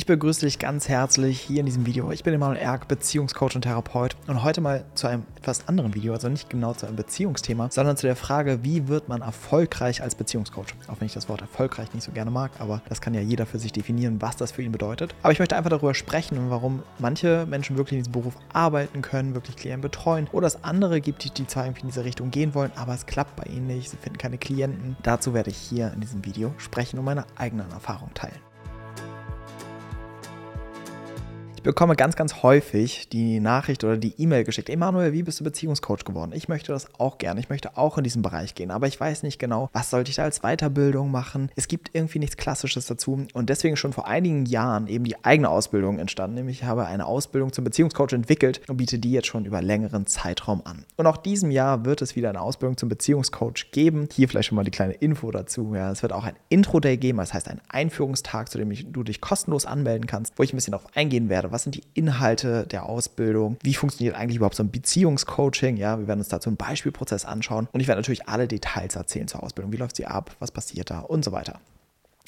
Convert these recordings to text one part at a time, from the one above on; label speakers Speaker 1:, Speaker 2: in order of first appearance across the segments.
Speaker 1: Ich begrüße dich ganz herzlich hier in diesem Video. Ich bin Emanuel Erk, Beziehungscoach und Therapeut und heute mal zu einem etwas anderen Video, also nicht genau zu einem Beziehungsthema, sondern zu der Frage, wie wird man erfolgreich als Beziehungscoach? Auch wenn ich das Wort erfolgreich nicht so gerne mag, aber das kann ja jeder für sich definieren, was das für ihn bedeutet. Aber ich möchte einfach darüber sprechen, warum manche Menschen wirklich in diesem Beruf arbeiten können, wirklich Klienten betreuen oder es andere gibt, die, die zwar irgendwie in diese Richtung gehen wollen, aber es klappt bei ihnen nicht, sie finden keine Klienten. Dazu werde ich hier in diesem Video sprechen und meine eigenen Erfahrungen teilen. Ich bekomme ganz, ganz häufig die Nachricht oder die E-Mail geschickt. Emanuel, wie bist du Beziehungscoach geworden? Ich möchte das auch gerne. Ich möchte auch in diesen Bereich gehen. Aber ich weiß nicht genau, was sollte ich da als Weiterbildung machen? Es gibt irgendwie nichts Klassisches dazu. Und deswegen schon vor einigen Jahren eben die eigene Ausbildung entstanden. Nämlich ich habe eine Ausbildung zum Beziehungscoach entwickelt und biete die jetzt schon über längeren Zeitraum an. Und auch diesem Jahr wird es wieder eine Ausbildung zum Beziehungscoach geben. Hier vielleicht schon mal die kleine Info dazu. Ja, es wird auch ein Intro-Day geben, das heißt ein Einführungstag, zu dem du dich kostenlos anmelden kannst, wo ich ein bisschen darauf eingehen werde, was sind die Inhalte der Ausbildung, wie funktioniert eigentlich überhaupt so ein Beziehungscoaching, ja, wir werden uns dazu einen Beispielprozess anschauen. Und ich werde natürlich alle Details erzählen zur Ausbildung, wie läuft sie ab, was passiert da? Und so weiter.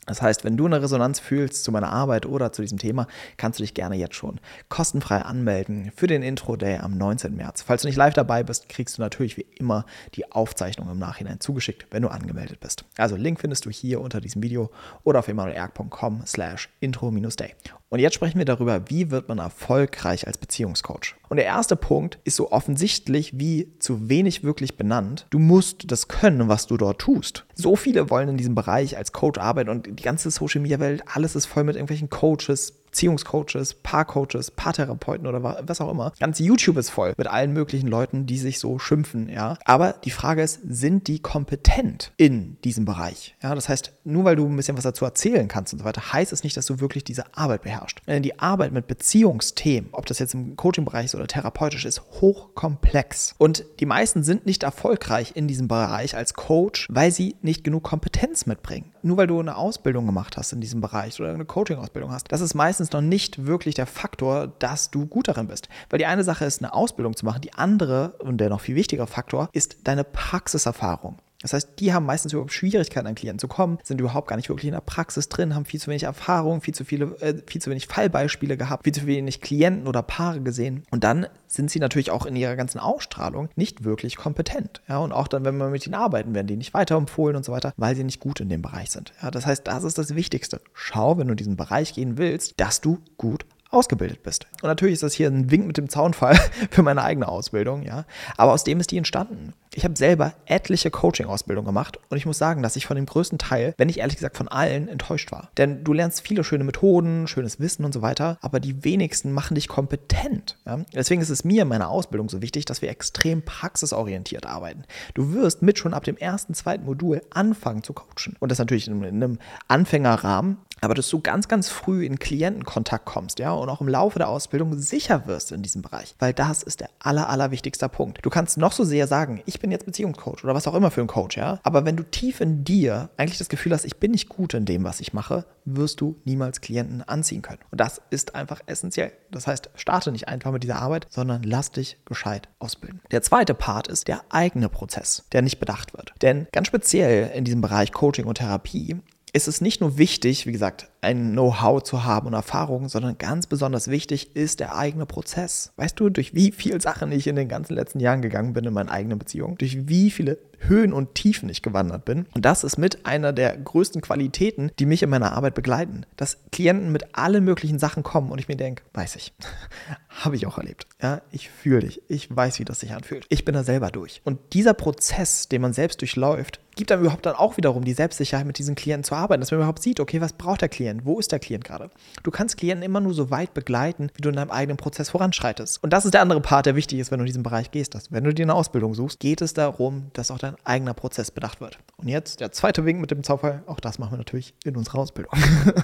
Speaker 1: Das heißt, wenn du eine Resonanz fühlst zu meiner Arbeit oder zu diesem Thema, kannst du dich gerne jetzt schon kostenfrei anmelden für den Intro Day am 19. März. Falls du nicht live dabei bist, kriegst du natürlich wie immer die Aufzeichnung im Nachhinein zugeschickt, wenn du angemeldet bist. Also Link findest du hier unter diesem Video oder auf emanuelerg.com slash intro-day. Und jetzt sprechen wir darüber, wie wird man erfolgreich als Beziehungscoach. Und der erste Punkt ist so offensichtlich wie zu wenig wirklich benannt. Du musst das können, was du dort tust. So viele wollen in diesem Bereich als Coach arbeiten und die ganze Social Media Welt, alles ist voll mit irgendwelchen Coaches, Beziehungscoaches, Paarcoaches, Paartherapeuten oder was auch immer. Ganz YouTube ist voll mit allen möglichen Leuten, die sich so schimpfen, ja. Aber die Frage ist, sind die kompetent in diesem Bereich? Ja, das heißt, nur weil du ein bisschen was dazu erzählen kannst und so weiter, heißt es nicht, dass du wirklich diese Arbeit beherrschst. Die Arbeit mit Beziehungsthemen, ob das jetzt im Coaching-Bereich ist oder therapeutisch, ist hochkomplex. Und die meisten sind nicht erfolgreich in diesem Bereich als Coach, weil sie nicht genug Kompetenz mitbringen. Nur weil du eine Ausbildung gemacht hast in diesem Bereich oder eine Coaching-Ausbildung hast, das ist meistens meistens noch nicht wirklich der Faktor, dass du gut darin bist. Weil die eine Sache ist, eine Ausbildung zu machen, die andere und der noch viel wichtigere Faktor ist deine Praxiserfahrung. Das heißt, die haben meistens überhaupt Schwierigkeiten, an Klienten zu kommen, sind überhaupt gar nicht wirklich in der Praxis drin, haben viel zu wenig Erfahrung, viel zu viele, äh, viel zu wenig Fallbeispiele gehabt, viel zu wenig Klienten oder Paare gesehen. Und dann sind sie natürlich auch in ihrer ganzen Ausstrahlung nicht wirklich kompetent. Ja, und auch dann, wenn man mit ihnen arbeiten, werden die nicht weiterempfohlen und so weiter, weil sie nicht gut in dem Bereich sind. Ja, das heißt, das ist das Wichtigste. Schau, wenn du in diesen Bereich gehen willst, dass du gut ausgebildet bist. Und natürlich ist das hier ein Wink mit dem Zaunfall für meine eigene Ausbildung, ja. Aber aus dem ist die entstanden. Ich habe selber etliche Coaching-Ausbildungen gemacht und ich muss sagen, dass ich von dem größten Teil, wenn nicht ehrlich gesagt von allen, enttäuscht war. Denn du lernst viele schöne Methoden, schönes Wissen und so weiter, aber die wenigsten machen dich kompetent. Ja? Deswegen ist es mir in meiner Ausbildung so wichtig, dass wir extrem praxisorientiert arbeiten. Du wirst mit schon ab dem ersten, zweiten Modul anfangen zu coachen. Und das natürlich in einem Anfängerrahmen, aber dass du ganz, ganz früh in Klientenkontakt kommst, ja, und auch im Laufe der Ausbildung sicher wirst in diesem Bereich, weil das ist der aller, aller wichtigste Punkt. Du kannst noch so sehr sagen, ich bin jetzt Beziehungscoach oder was auch immer für ein Coach, ja, aber wenn du tief in dir eigentlich das Gefühl hast, ich bin nicht gut in dem, was ich mache, wirst du niemals Klienten anziehen können. Und das ist einfach essentiell. Das heißt, starte nicht einfach mit dieser Arbeit, sondern lass dich gescheit ausbilden. Der zweite Part ist der eigene Prozess, der nicht bedacht wird. Denn ganz speziell in diesem Bereich Coaching und Therapie ist es nicht nur wichtig, wie gesagt, ein Know-how zu haben und Erfahrungen, sondern ganz besonders wichtig ist der eigene Prozess. Weißt du, durch wie viele Sachen ich in den ganzen letzten Jahren gegangen bin in meinen eigenen Beziehungen, durch wie viele Höhen und Tiefen ich gewandert bin. Und das ist mit einer der größten Qualitäten, die mich in meiner Arbeit begleiten. Dass Klienten mit allen möglichen Sachen kommen und ich mir denke, weiß ich, habe ich auch erlebt. Ja, ich fühle dich. Ich weiß, wie das sich anfühlt. Ich bin da selber durch. Und dieser Prozess, den man selbst durchläuft, gibt dann überhaupt dann auch wiederum die Selbstsicherheit, mit diesen Klienten zu arbeiten, dass man überhaupt sieht, okay, was braucht der Klient? Wo ist der Klient gerade? Du kannst Klienten immer nur so weit begleiten, wie du in deinem eigenen Prozess voranschreitest. Und das ist der andere Part, der wichtig ist, wenn du in diesem Bereich gehst. Dass, wenn du dir eine Ausbildung suchst, geht es darum, dass auch dein eigener Prozess bedacht wird. Und jetzt der zweite Wink mit dem Zaufall, auch das machen wir natürlich in unserer Ausbildung.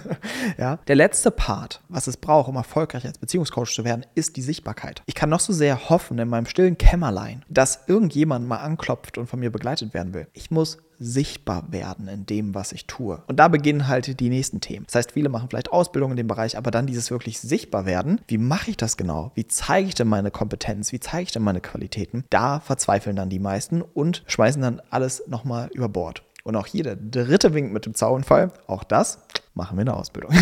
Speaker 1: ja, der letzte Part, was es braucht, um erfolgreich als Beziehungscoach zu werden, ist die Sichtbarkeit. Ich kann noch so sehr hoffen in meinem stillen Kämmerlein, dass irgendjemand mal anklopft und von mir begleitet werden will. Ich muss sichtbar werden in dem, was ich tue. Und da beginnen halt die nächsten Themen. Das heißt, viele machen vielleicht Ausbildung in dem Bereich, aber dann dieses wirklich sichtbar werden. Wie mache ich das genau? Wie zeige ich denn meine Kompetenz? Wie zeige ich denn meine Qualitäten? Da verzweifeln dann die meisten und schmeißen dann alles nochmal über Bord. Und auch hier der dritte Wink mit dem Zaunfall, auch das machen wir eine Ausbildung.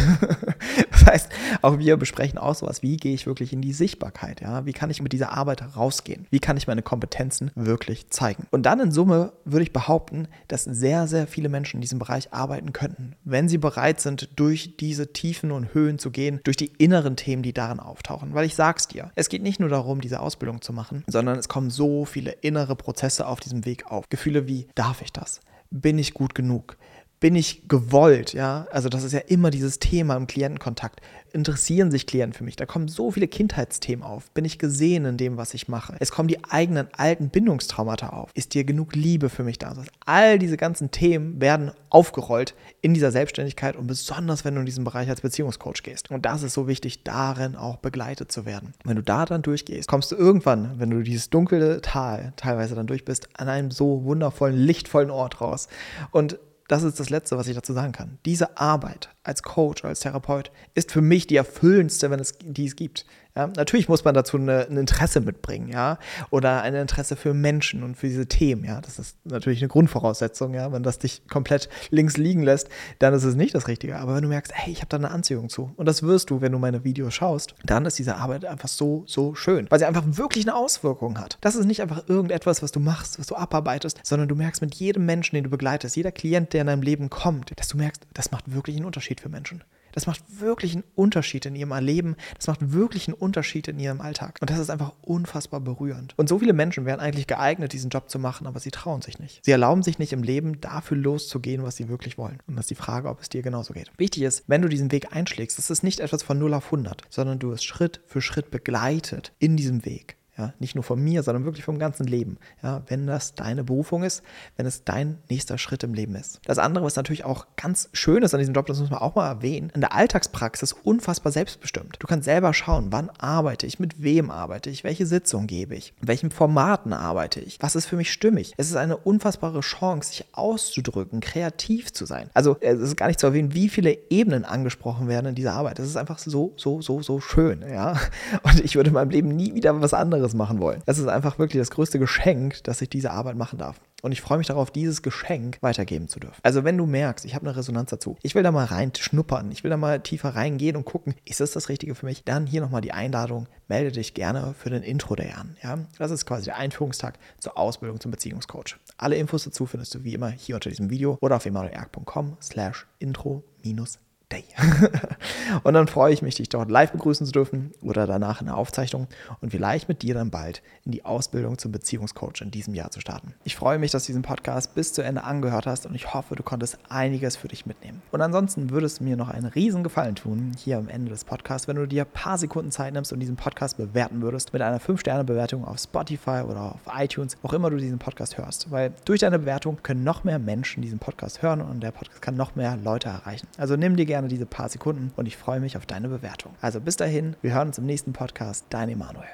Speaker 1: das heißt, auch wir besprechen auch sowas, wie gehe ich wirklich in die Sichtbarkeit, ja? Wie kann ich mit dieser Arbeit rausgehen? Wie kann ich meine Kompetenzen wirklich zeigen? Und dann in Summe würde ich behaupten, dass sehr, sehr viele Menschen in diesem Bereich arbeiten könnten, wenn sie bereit sind, durch diese Tiefen und Höhen zu gehen, durch die inneren Themen, die darin auftauchen. Weil ich sag's dir, es geht nicht nur darum, diese Ausbildung zu machen, sondern es kommen so viele innere Prozesse auf diesem Weg auf. Gefühle wie, darf ich das? Bin ich gut genug? Bin ich gewollt, ja? Also das ist ja immer dieses Thema im Klientenkontakt. Interessieren sich Klienten für mich? Da kommen so viele Kindheitsthemen auf. Bin ich gesehen in dem, was ich mache? Es kommen die eigenen alten Bindungstraumata auf. Ist dir genug Liebe für mich da? Also all diese ganzen Themen werden aufgerollt in dieser Selbstständigkeit und besonders, wenn du in diesen Bereich als Beziehungscoach gehst. Und das ist so wichtig, darin auch begleitet zu werden. Wenn du da dann durchgehst, kommst du irgendwann, wenn du dieses dunkle Tal teilweise dann durch bist, an einem so wundervollen, lichtvollen Ort raus. Und das ist das Letzte, was ich dazu sagen kann. Diese Arbeit als Coach, als Therapeut ist für mich die erfüllendste, wenn es die es gibt. Ja, natürlich muss man dazu eine, ein Interesse mitbringen, ja, oder ein Interesse für Menschen und für diese Themen, ja. Das ist natürlich eine Grundvoraussetzung, ja. Wenn das dich komplett links liegen lässt, dann ist es nicht das Richtige. Aber wenn du merkst, hey, ich habe da eine Anziehung zu, und das wirst du, wenn du meine Videos schaust, dann ist diese Arbeit einfach so, so schön, weil sie einfach wirklich eine Auswirkung hat. Das ist nicht einfach irgendetwas, was du machst, was du abarbeitest, sondern du merkst mit jedem Menschen, den du begleitest, jeder Klient, der in deinem Leben kommt, dass du merkst, das macht wirklich einen Unterschied für Menschen. Das macht wirklich einen Unterschied in ihrem Erleben. Das macht wirklich einen Unterschied in ihrem Alltag. Und das ist einfach unfassbar berührend. Und so viele Menschen wären eigentlich geeignet, diesen Job zu machen, aber sie trauen sich nicht. Sie erlauben sich nicht im Leben, dafür loszugehen, was sie wirklich wollen. Und das ist die Frage, ob es dir genauso geht. Wichtig ist, wenn du diesen Weg einschlägst, das ist nicht etwas von 0 auf 100, sondern du wirst Schritt für Schritt begleitet in diesem Weg. Ja, nicht nur von mir, sondern wirklich vom ganzen Leben. Ja, wenn das deine Berufung ist, wenn es dein nächster Schritt im Leben ist. Das andere, was natürlich auch ganz schön ist an diesem Job, das muss man auch mal erwähnen, in der Alltagspraxis unfassbar selbstbestimmt. Du kannst selber schauen, wann arbeite ich, mit wem arbeite ich, welche Sitzung gebe ich, in welchen Formaten arbeite ich, was ist für mich stimmig. Es ist eine unfassbare Chance, sich auszudrücken, kreativ zu sein. Also es ist gar nicht zu erwähnen, wie viele Ebenen angesprochen werden in dieser Arbeit. Das ist einfach so, so, so, so schön. Ja? Und ich würde in meinem Leben nie wieder was anderes anderes machen wollen. Das ist einfach wirklich das größte Geschenk, dass ich diese Arbeit machen darf. Und ich freue mich darauf, dieses Geschenk weitergeben zu dürfen. Also wenn du merkst, ich habe eine Resonanz dazu, ich will da mal rein schnuppern, ich will da mal tiefer reingehen und gucken, ist das das Richtige für mich? Dann hier nochmal die Einladung, melde dich gerne für den Intro-Day an. Ja? Das ist quasi der Einführungstag zur Ausbildung zum Beziehungscoach. Alle Infos dazu findest du wie immer hier unter diesem Video oder auf emanuelerg.com slash intro minus Day. und dann freue ich mich, dich dort live begrüßen zu dürfen oder danach in der Aufzeichnung und vielleicht mit dir dann bald in die Ausbildung zum Beziehungscoach in diesem Jahr zu starten. Ich freue mich, dass du diesen Podcast bis zu Ende angehört hast und ich hoffe, du konntest einiges für dich mitnehmen. Und ansonsten würdest du mir noch einen riesen Gefallen tun, hier am Ende des Podcasts, wenn du dir ein paar Sekunden Zeit nimmst und diesen Podcast bewerten würdest mit einer 5-Sterne-Bewertung auf Spotify oder auf iTunes, wo auch immer du diesen Podcast hörst. Weil durch deine Bewertung können noch mehr Menschen diesen Podcast hören und der Podcast kann noch mehr Leute erreichen. Also nimm dir gerne gerne diese paar Sekunden und ich freue mich auf deine Bewertung. Also bis dahin, wir hören uns im nächsten Podcast. Dein Emanuel.